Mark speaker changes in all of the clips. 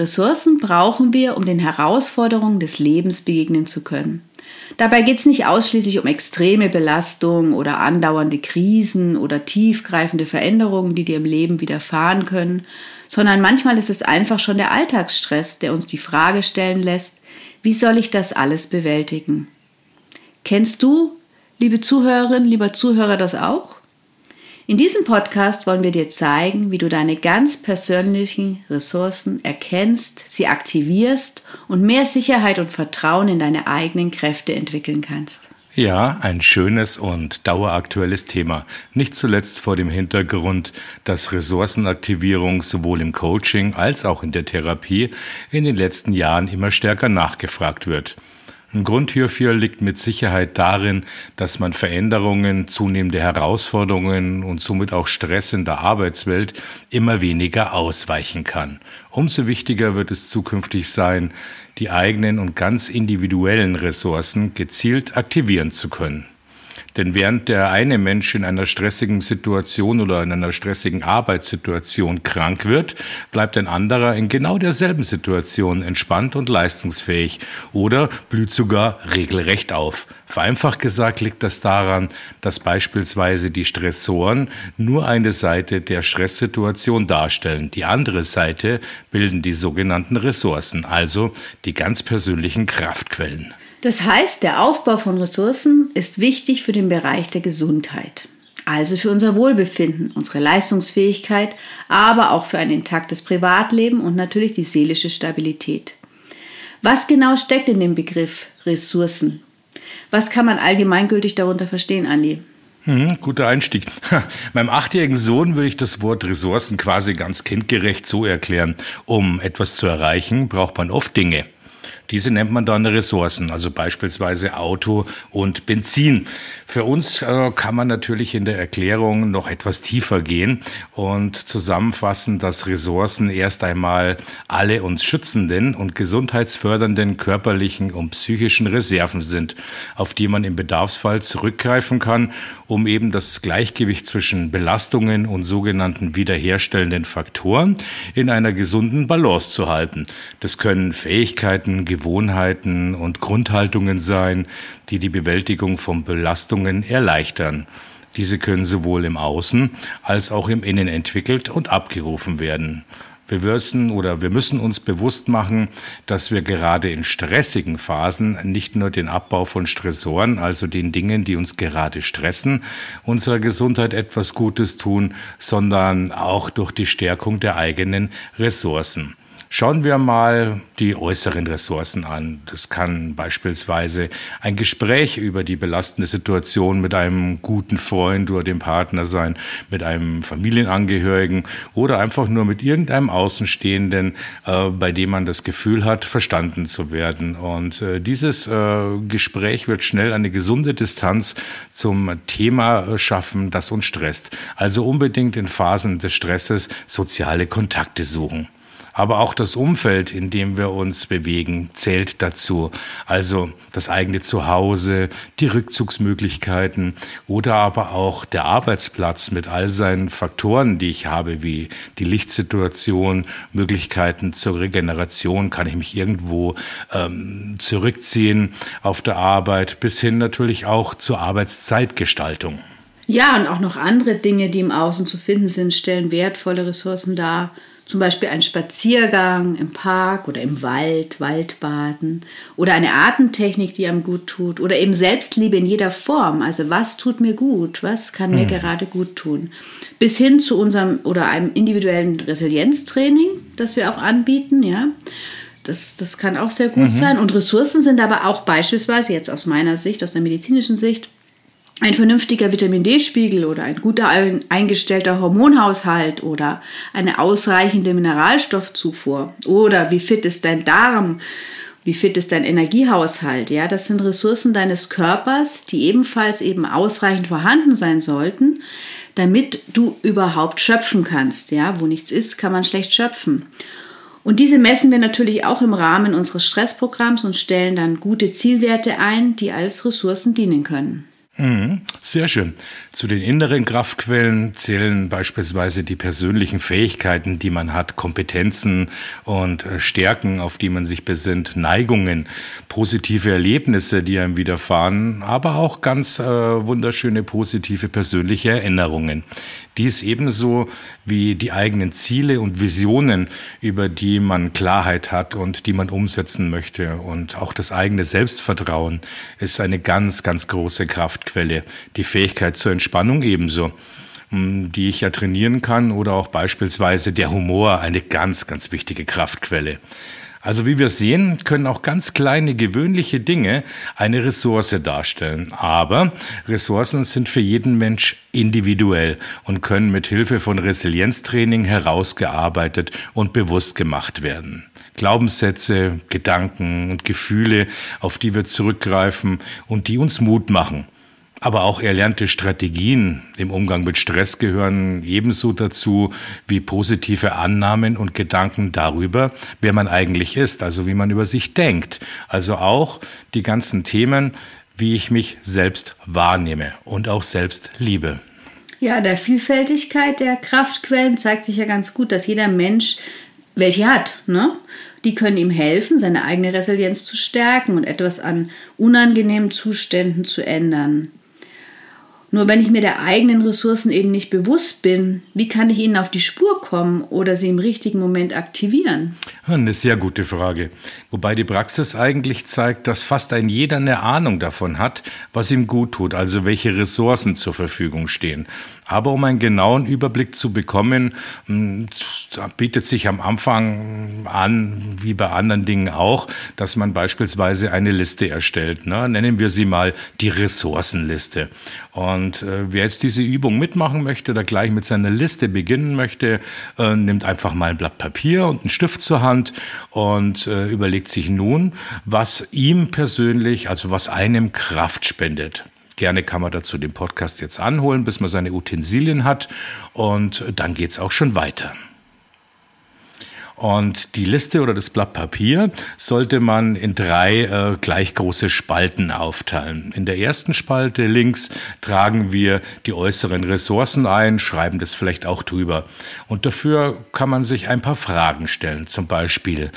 Speaker 1: Ressourcen brauchen wir, um den Herausforderungen des Lebens begegnen zu können. Dabei geht es nicht ausschließlich um extreme Belastung oder andauernde Krisen oder tiefgreifende Veränderungen, die dir im Leben widerfahren können, sondern manchmal ist es einfach schon der Alltagsstress, der uns die Frage stellen lässt, wie soll ich das alles bewältigen? Kennst du, liebe Zuhörerin, lieber Zuhörer, das auch? In diesem Podcast wollen wir dir zeigen, wie du deine ganz persönlichen Ressourcen erkennst, sie aktivierst und mehr Sicherheit und Vertrauen in deine eigenen Kräfte entwickeln kannst.
Speaker 2: Ja, ein schönes und daueraktuelles Thema. Nicht zuletzt vor dem Hintergrund, dass Ressourcenaktivierung sowohl im Coaching als auch in der Therapie in den letzten Jahren immer stärker nachgefragt wird. Ein Grund hierfür liegt mit Sicherheit darin, dass man Veränderungen, zunehmende Herausforderungen und somit auch Stress in der Arbeitswelt immer weniger ausweichen kann. Umso wichtiger wird es zukünftig sein, die eigenen und ganz individuellen Ressourcen gezielt aktivieren zu können. Denn während der eine Mensch in einer stressigen Situation oder in einer stressigen Arbeitssituation krank wird, bleibt ein anderer in genau derselben Situation entspannt und leistungsfähig oder blüht sogar regelrecht auf. Vereinfacht gesagt liegt das daran, dass beispielsweise die Stressoren nur eine Seite der Stresssituation darstellen. Die andere Seite bilden die sogenannten Ressourcen, also die ganz persönlichen Kraftquellen.
Speaker 1: Das heißt, der Aufbau von Ressourcen ist wichtig für den Bereich der Gesundheit, also für unser Wohlbefinden, unsere Leistungsfähigkeit, aber auch für ein intaktes Privatleben und natürlich die seelische Stabilität. Was genau steckt in dem Begriff Ressourcen? Was kann man allgemeingültig darunter verstehen, Andi?
Speaker 2: Hm, guter Einstieg. Meinem achtjährigen Sohn würde ich das Wort Ressourcen quasi ganz kindgerecht so erklären. Um etwas zu erreichen, braucht man oft Dinge. Diese nennt man dann Ressourcen, also beispielsweise Auto und Benzin. Für uns äh, kann man natürlich in der Erklärung noch etwas tiefer gehen und zusammenfassen, dass Ressourcen erst einmal alle uns schützenden und gesundheitsfördernden körperlichen und psychischen Reserven sind, auf die man im Bedarfsfall zurückgreifen kann, um eben das Gleichgewicht zwischen Belastungen und sogenannten wiederherstellenden Faktoren in einer gesunden Balance zu halten. Das können Fähigkeiten, Gewohnheiten und Grundhaltungen sein, die die Bewältigung von Belastungen erleichtern. Diese können sowohl im Außen als auch im Innen entwickelt und abgerufen werden. Wir müssen oder wir müssen uns bewusst machen, dass wir gerade in stressigen Phasen nicht nur den Abbau von Stressoren, also den Dingen, die uns gerade stressen, unserer Gesundheit etwas Gutes tun, sondern auch durch die Stärkung der eigenen Ressourcen. Schauen wir mal die äußeren Ressourcen an. Das kann beispielsweise ein Gespräch über die belastende Situation mit einem guten Freund oder dem Partner sein, mit einem Familienangehörigen oder einfach nur mit irgendeinem Außenstehenden, äh, bei dem man das Gefühl hat, verstanden zu werden. Und äh, dieses äh, Gespräch wird schnell eine gesunde Distanz zum Thema schaffen, das uns stresst. Also unbedingt in Phasen des Stresses soziale Kontakte suchen. Aber auch das Umfeld, in dem wir uns bewegen, zählt dazu. Also das eigene Zuhause, die Rückzugsmöglichkeiten oder aber auch der Arbeitsplatz mit all seinen Faktoren, die ich habe, wie die Lichtsituation, Möglichkeiten zur Regeneration, kann ich mich irgendwo ähm, zurückziehen auf der Arbeit, bis hin natürlich auch zur Arbeitszeitgestaltung.
Speaker 1: Ja, und auch noch andere Dinge, die im Außen zu finden sind, stellen wertvolle Ressourcen dar zum Beispiel ein Spaziergang im Park oder im Wald, Waldbaden oder eine Atemtechnik, die einem gut tut oder eben Selbstliebe in jeder Form. Also was tut mir gut, was kann mir mhm. gerade gut tun. Bis hin zu unserem oder einem individuellen Resilienztraining, das wir auch anbieten, ja. Das, das kann auch sehr gut mhm. sein. Und Ressourcen sind aber auch beispielsweise jetzt aus meiner Sicht, aus der medizinischen Sicht, ein vernünftiger Vitamin D-Spiegel oder ein guter eingestellter Hormonhaushalt oder eine ausreichende Mineralstoffzufuhr oder wie fit ist dein Darm Wie fit ist dein Energiehaushalt? Ja, das sind Ressourcen deines Körpers, die ebenfalls eben ausreichend vorhanden sein sollten, damit du überhaupt schöpfen kannst. Ja, wo nichts ist, kann man schlecht schöpfen. Und diese messen wir natürlich auch im Rahmen unseres Stressprogramms und stellen dann gute Zielwerte ein, die als Ressourcen dienen können.
Speaker 2: Mhm, sehr schön. Zu den inneren Kraftquellen zählen beispielsweise die persönlichen Fähigkeiten, die man hat, Kompetenzen und äh, Stärken, auf die man sich besinnt, Neigungen, positive Erlebnisse, die einem widerfahren, aber auch ganz äh, wunderschöne positive persönliche Erinnerungen. Dies ebenso wie die eigenen Ziele und Visionen, über die man Klarheit hat und die man umsetzen möchte. Und auch das eigene Selbstvertrauen ist eine ganz, ganz große Kraftquelle. Die Fähigkeit zur Entspannung ebenso die ich ja trainieren kann oder auch beispielsweise der Humor, eine ganz, ganz wichtige Kraftquelle. Also wie wir sehen, können auch ganz kleine gewöhnliche Dinge eine Ressource darstellen. Aber Ressourcen sind für jeden Mensch individuell und können mit Hilfe von Resilienztraining herausgearbeitet und bewusst gemacht werden. Glaubenssätze, Gedanken und Gefühle, auf die wir zurückgreifen und die uns Mut machen. Aber auch erlernte Strategien im Umgang mit Stress gehören ebenso dazu wie positive Annahmen und Gedanken darüber, wer man eigentlich ist, also wie man über sich denkt. Also auch die ganzen Themen, wie ich mich selbst wahrnehme und auch selbst liebe.
Speaker 1: Ja, der Vielfältigkeit der Kraftquellen zeigt sich ja ganz gut, dass jeder Mensch welche hat. Ne? Die können ihm helfen, seine eigene Resilienz zu stärken und etwas an unangenehmen Zuständen zu ändern. Nur wenn ich mir der eigenen Ressourcen eben nicht bewusst bin, wie kann ich ihnen auf die Spur kommen oder sie im richtigen Moment aktivieren?
Speaker 2: Eine sehr gute Frage. Wobei die Praxis eigentlich zeigt, dass fast ein jeder eine Ahnung davon hat, was ihm gut tut, also welche Ressourcen zur Verfügung stehen. Aber um einen genauen Überblick zu bekommen, hm, bietet sich am Anfang an, wie bei anderen Dingen auch, dass man beispielsweise eine Liste erstellt. Ne? Nennen wir sie mal die Ressourcenliste. Und äh, wer jetzt diese Übung mitmachen möchte oder gleich mit seiner Liste beginnen möchte, äh, nimmt einfach mal ein Blatt Papier und einen Stift zur Hand und äh, überlegt sich nun, was ihm persönlich, also was einem Kraft spendet. Gerne kann man dazu den Podcast jetzt anholen, bis man seine Utensilien hat und dann geht's auch schon weiter. Und die Liste oder das Blatt Papier sollte man in drei äh, gleich große Spalten aufteilen. In der ersten Spalte links tragen wir die äußeren Ressourcen ein, schreiben das vielleicht auch drüber. Und dafür kann man sich ein paar Fragen stellen. Zum Beispiel,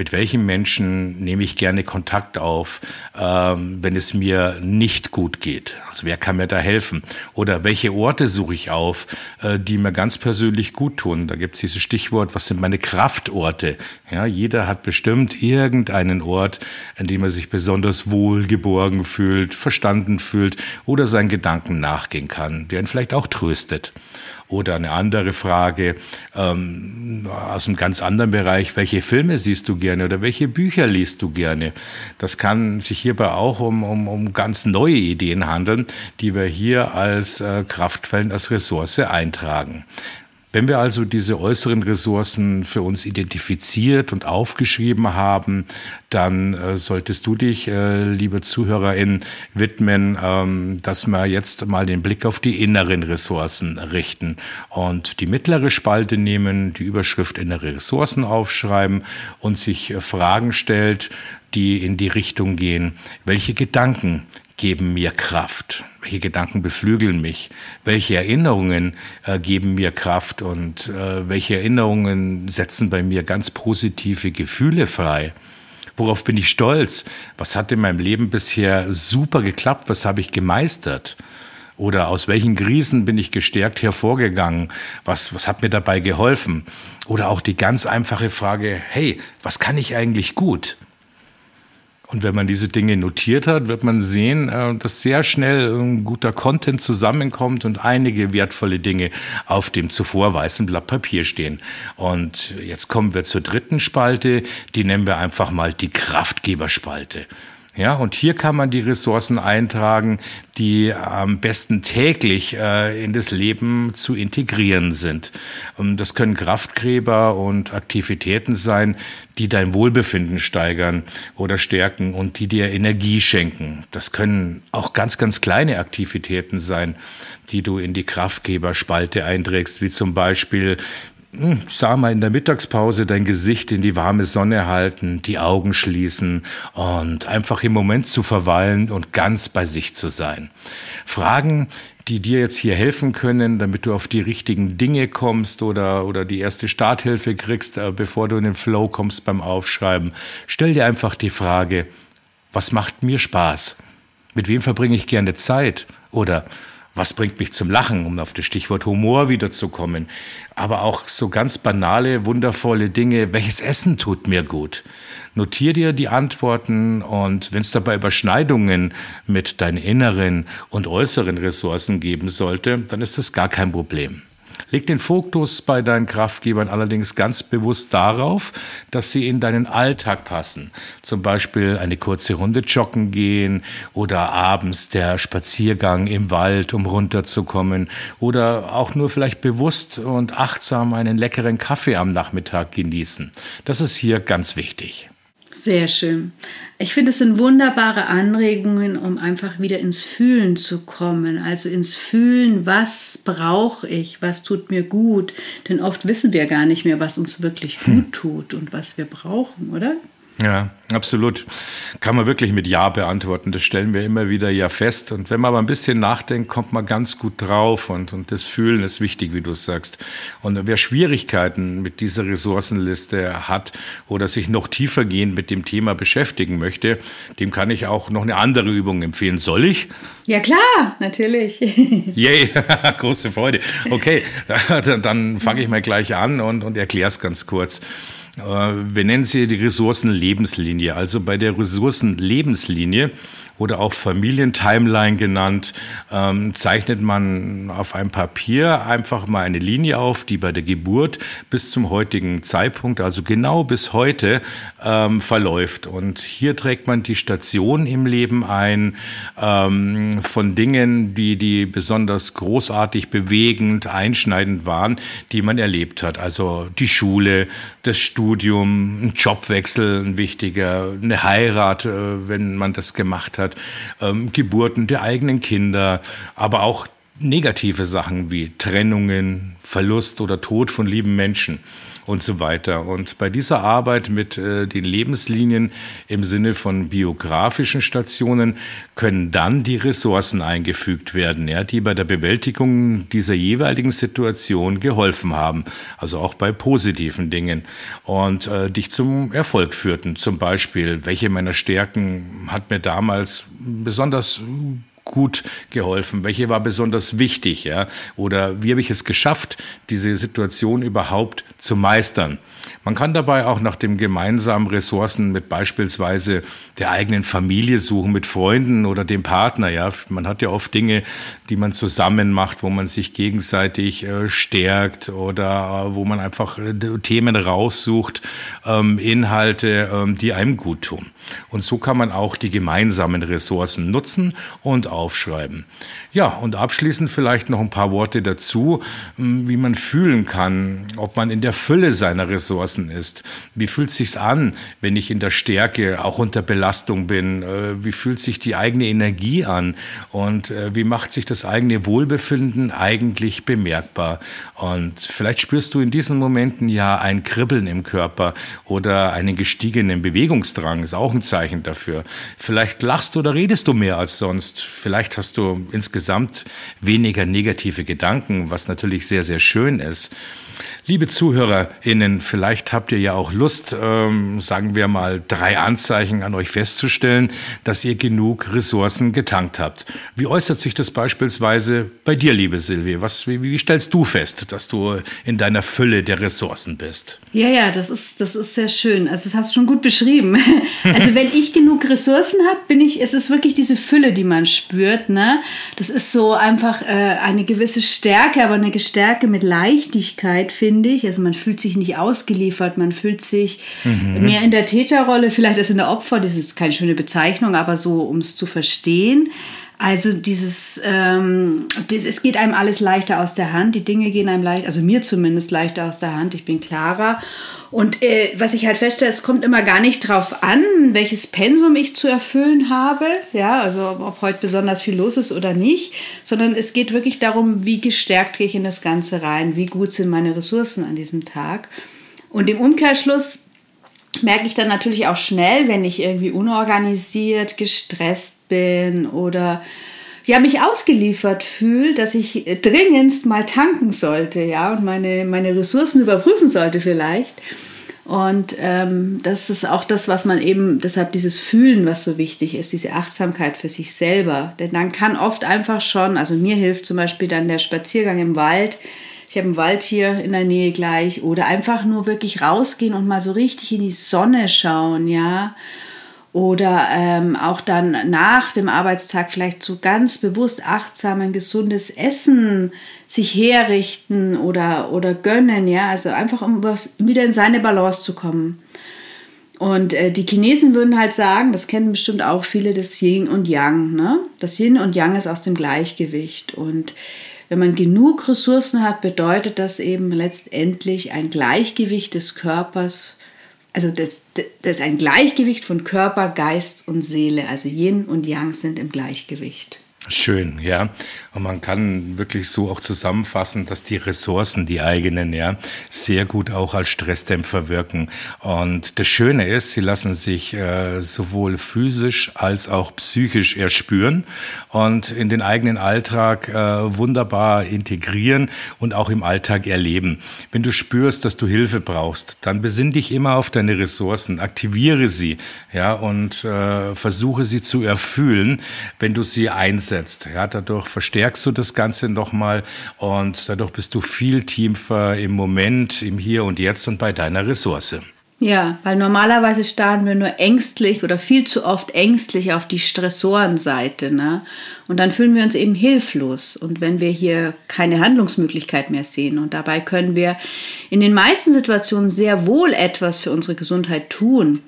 Speaker 2: mit welchen Menschen nehme ich gerne Kontakt auf, ähm, wenn es mir nicht gut geht? Also wer kann mir da helfen? Oder welche Orte suche ich auf, äh, die mir ganz persönlich gut tun? Da gibt es dieses Stichwort, was sind meine Kraftorte? Ja, jeder hat bestimmt irgendeinen Ort, an dem er sich besonders wohl geborgen fühlt, verstanden fühlt oder seinen Gedanken nachgehen kann, der ihn vielleicht auch tröstet. Oder eine andere Frage ähm, aus einem ganz anderen Bereich, welche Filme siehst du gerne oder welche Bücher liest du gerne? Das kann sich hierbei auch um, um, um ganz neue Ideen handeln, die wir hier als äh, Kraftquellen, als Ressource eintragen. Wenn wir also diese äußeren Ressourcen für uns identifiziert und aufgeschrieben haben, dann äh, solltest du dich, äh, liebe Zuhörerin, widmen, ähm, dass wir jetzt mal den Blick auf die inneren Ressourcen richten und die mittlere Spalte nehmen, die Überschrift innere Ressourcen aufschreiben und sich äh, Fragen stellt, die in die Richtung gehen, welche Gedanken geben mir Kraft? Welche Gedanken beflügeln mich? Welche Erinnerungen äh, geben mir Kraft und äh, welche Erinnerungen setzen bei mir ganz positive Gefühle frei? Worauf bin ich stolz? Was hat in meinem Leben bisher super geklappt? Was habe ich gemeistert? Oder aus welchen Krisen bin ich gestärkt hervorgegangen? Was, was hat mir dabei geholfen? Oder auch die ganz einfache Frage, hey, was kann ich eigentlich gut? Und wenn man diese Dinge notiert hat, wird man sehen, äh, dass sehr schnell ein guter Content zusammenkommt und einige wertvolle Dinge auf dem zuvor weißen Blatt Papier stehen. Und jetzt kommen wir zur dritten Spalte, die nennen wir einfach mal die Kraftgeberspalte. Ja, und hier kann man die Ressourcen eintragen, die am besten täglich äh, in das Leben zu integrieren sind. Und das können Kraftgräber und Aktivitäten sein, die dein Wohlbefinden steigern oder stärken und die dir Energie schenken. Das können auch ganz, ganz kleine Aktivitäten sein, die du in die Kraftgeberspalte einträgst, wie zum Beispiel sag mal, in der Mittagspause dein Gesicht in die warme Sonne halten, die Augen schließen und einfach im Moment zu verweilen und ganz bei sich zu sein. Fragen, die dir jetzt hier helfen können, damit du auf die richtigen Dinge kommst oder, oder die erste Starthilfe kriegst, äh, bevor du in den Flow kommst beim Aufschreiben. Stell dir einfach die Frage, was macht mir Spaß? Mit wem verbringe ich gerne Zeit? Oder was bringt mich zum Lachen, um auf das Stichwort Humor wiederzukommen. Aber auch so ganz banale, wundervolle Dinge. Welches Essen tut mir gut? Notier dir die Antworten und wenn es dabei Überschneidungen mit deinen inneren und äußeren Ressourcen geben sollte, dann ist das gar kein Problem. Leg den Fokus bei deinen Kraftgebern allerdings ganz bewusst darauf, dass sie in deinen Alltag passen. Zum Beispiel eine kurze Runde joggen gehen oder abends der Spaziergang im Wald, um runterzukommen oder auch nur vielleicht bewusst und achtsam einen leckeren Kaffee am Nachmittag genießen. Das ist hier ganz wichtig.
Speaker 1: Sehr schön. Ich finde, es sind wunderbare Anregungen, um einfach wieder ins Fühlen zu kommen. Also ins Fühlen, was brauche ich, was tut mir gut. Denn oft wissen wir gar nicht mehr, was uns wirklich gut hm. tut und was wir brauchen, oder?
Speaker 2: Ja, absolut. Kann man wirklich mit Ja beantworten. Das stellen wir immer wieder ja fest. Und wenn man aber ein bisschen nachdenkt, kommt man ganz gut drauf. Und, und das Fühlen ist wichtig, wie du sagst. Und wer Schwierigkeiten mit dieser Ressourcenliste hat oder sich noch tiefer gehend mit dem Thema beschäftigen möchte, dem kann ich auch noch eine andere Übung empfehlen. Soll ich?
Speaker 1: Ja, klar, natürlich.
Speaker 2: Yay, große Freude. Okay, dann fange ich mal gleich an und, und erkläre es ganz kurz. Äh, wir nennen sie die Ressourcenlebenslinie. Also bei der Ressourcenlebenslinie oder auch Familientimeline genannt, ähm, zeichnet man auf einem Papier einfach mal eine Linie auf, die bei der Geburt bis zum heutigen Zeitpunkt, also genau bis heute, ähm, verläuft. Und hier trägt man die Station im Leben ein ähm, von Dingen, die, die besonders großartig, bewegend, einschneidend waren, die man erlebt hat. Also die Schule, das Studium, ein Jobwechsel, ein wichtiger, eine Heirat, äh, wenn man das gemacht hat hat, ähm, Geburten der eigenen Kinder, aber auch negative Sachen wie Trennungen, Verlust oder Tod von lieben Menschen und so weiter. Und bei dieser Arbeit mit äh, den Lebenslinien im Sinne von biografischen Stationen können dann die Ressourcen eingefügt werden, ja, die bei der Bewältigung dieser jeweiligen Situation geholfen haben. Also auch bei positiven Dingen und äh, dich zum Erfolg führten. Zum Beispiel, welche meiner Stärken hat mir damals besonders gut geholfen? Welche war besonders wichtig? Ja? Oder wie habe ich es geschafft, diese Situation überhaupt zu meistern? Man kann dabei auch nach dem gemeinsamen Ressourcen mit beispielsweise der eigenen Familie suchen, mit Freunden oder dem Partner. Ja, man hat ja oft Dinge, die man zusammen macht, wo man sich gegenseitig äh, stärkt oder äh, wo man einfach äh, Themen raussucht, ähm, Inhalte, ähm, die einem gut tun. Und so kann man auch die gemeinsamen Ressourcen nutzen und aufschreiben. Ja, und abschließend vielleicht noch ein paar Worte dazu, hm, wie man fühlen kann, ob man in der Fülle seiner Ressourcen ist. Wie fühlt sich's an, wenn ich in der Stärke auch unter Belastung bin? Äh, wie fühlt sich die eigene Energie an? Und äh, wie macht sich das eigene Wohlbefinden eigentlich bemerkbar? Und vielleicht spürst du in diesen Momenten ja ein Kribbeln im Körper oder einen gestiegenen Bewegungsdrang, ist auch ein Zeichen dafür. Vielleicht lachst du oder redest du mehr als sonst. Vielleicht hast du insgesamt weniger negative Gedanken, was natürlich sehr, sehr schön ist. Liebe ZuhörerInnen, vielleicht habt ihr ja auch Lust, ähm, sagen wir mal, drei Anzeichen an euch festzustellen, dass ihr genug Ressourcen getankt habt. Wie äußert sich das beispielsweise bei dir, liebe Silvie? Was, wie, wie stellst du fest, dass du in deiner Fülle der Ressourcen bist?
Speaker 1: Ja, ja, das ist, das ist sehr schön. Also das hast du schon gut beschrieben. Also wenn ich genug Ressourcen habe, bin ich, es ist wirklich diese Fülle, die man spürt. Ne? Das ist so einfach äh, eine gewisse Stärke, aber eine Stärke mit Leichtigkeit, finde finde ich. Also man fühlt sich nicht ausgeliefert, man fühlt sich mhm. mehr in der Täterrolle, vielleicht als in der Opfer. Das ist keine schöne Bezeichnung, aber so, um es zu verstehen. Also dieses, ähm, das, es geht einem alles leichter aus der Hand, die Dinge gehen einem leicht, also mir zumindest leichter aus der Hand, ich bin klarer. Und äh, was ich halt feststelle, es kommt immer gar nicht drauf an, welches Pensum ich zu erfüllen habe, ja, also ob heute besonders viel los ist oder nicht, sondern es geht wirklich darum, wie gestärkt gehe ich in das Ganze rein, wie gut sind meine Ressourcen an diesem Tag. Und im Umkehrschluss merke ich dann natürlich auch schnell, wenn ich irgendwie unorganisiert, gestresst bin oder ja, mich ausgeliefert fühle, dass ich dringendst mal tanken sollte, ja, und meine, meine Ressourcen überprüfen sollte vielleicht. Und ähm, das ist auch das, was man eben, deshalb dieses Fühlen, was so wichtig ist, diese Achtsamkeit für sich selber. Denn dann kann oft einfach schon, also mir hilft zum Beispiel dann der Spaziergang im Wald, ich habe einen Wald hier in der Nähe gleich oder einfach nur wirklich rausgehen und mal so richtig in die Sonne schauen, ja. Oder ähm, auch dann nach dem Arbeitstag vielleicht so ganz bewusst achtsam ein gesundes Essen sich herrichten oder, oder gönnen, ja. Also einfach um was, wieder in seine Balance zu kommen. Und äh, die Chinesen würden halt sagen, das kennen bestimmt auch viele, das Yin und Yang. Ne? Das Yin und Yang ist aus dem Gleichgewicht. Und wenn man genug Ressourcen hat, bedeutet das eben letztendlich ein Gleichgewicht des Körpers, also das, das ist ein Gleichgewicht von Körper, Geist und Seele. Also Yin und Yang sind im Gleichgewicht.
Speaker 2: Schön, ja. Und man kann wirklich so auch zusammenfassen, dass die Ressourcen, die eigenen, ja, sehr gut auch als Stressdämpfer wirken. Und das Schöne ist, sie lassen sich äh, sowohl physisch als auch psychisch erspüren und in den eigenen Alltag äh, wunderbar integrieren und auch im Alltag erleben. Wenn du spürst, dass du Hilfe brauchst, dann besinn dich immer auf deine Ressourcen, aktiviere sie, ja, und äh, versuche sie zu erfüllen, wenn du sie einsetzt einsetzt. Ja, dadurch verstärkst du das Ganze nochmal und dadurch bist du viel tiefer im Moment, im Hier und Jetzt und bei deiner Ressource.
Speaker 1: Ja, weil normalerweise starren wir nur ängstlich oder viel zu oft ängstlich auf die Stressorenseite. Ne? Und dann fühlen wir uns eben hilflos. Und wenn wir hier keine Handlungsmöglichkeit mehr sehen, und dabei können wir in den meisten Situationen sehr wohl etwas für unsere Gesundheit tun.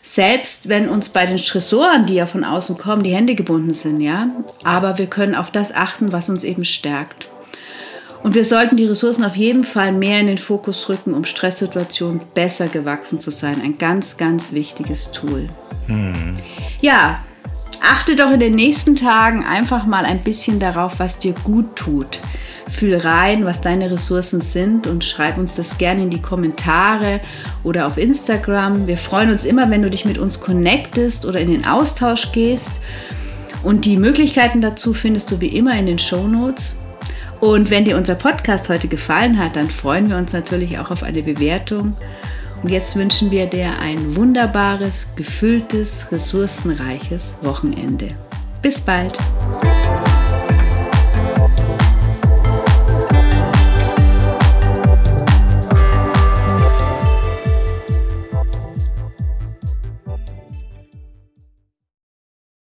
Speaker 1: Selbst wenn uns bei den Stressoren, die ja von außen kommen, die Hände gebunden sind, ja. Aber wir können auf das achten, was uns eben stärkt. Und wir sollten die Ressourcen auf jeden Fall mehr in den Fokus rücken, um Stresssituationen besser gewachsen zu sein. Ein ganz, ganz wichtiges Tool. Hm. Ja, achte doch in den nächsten Tagen einfach mal ein bisschen darauf, was dir gut tut. Fühl rein, was deine Ressourcen sind und schreib uns das gerne in die Kommentare oder auf Instagram. Wir freuen uns immer, wenn du dich mit uns connectest oder in den Austausch gehst. Und die Möglichkeiten dazu findest du wie immer in den Show Notes. Und wenn dir unser Podcast heute gefallen hat, dann freuen wir uns natürlich auch auf eine Bewertung. Und jetzt wünschen wir dir ein wunderbares, gefülltes, ressourcenreiches Wochenende. Bis bald!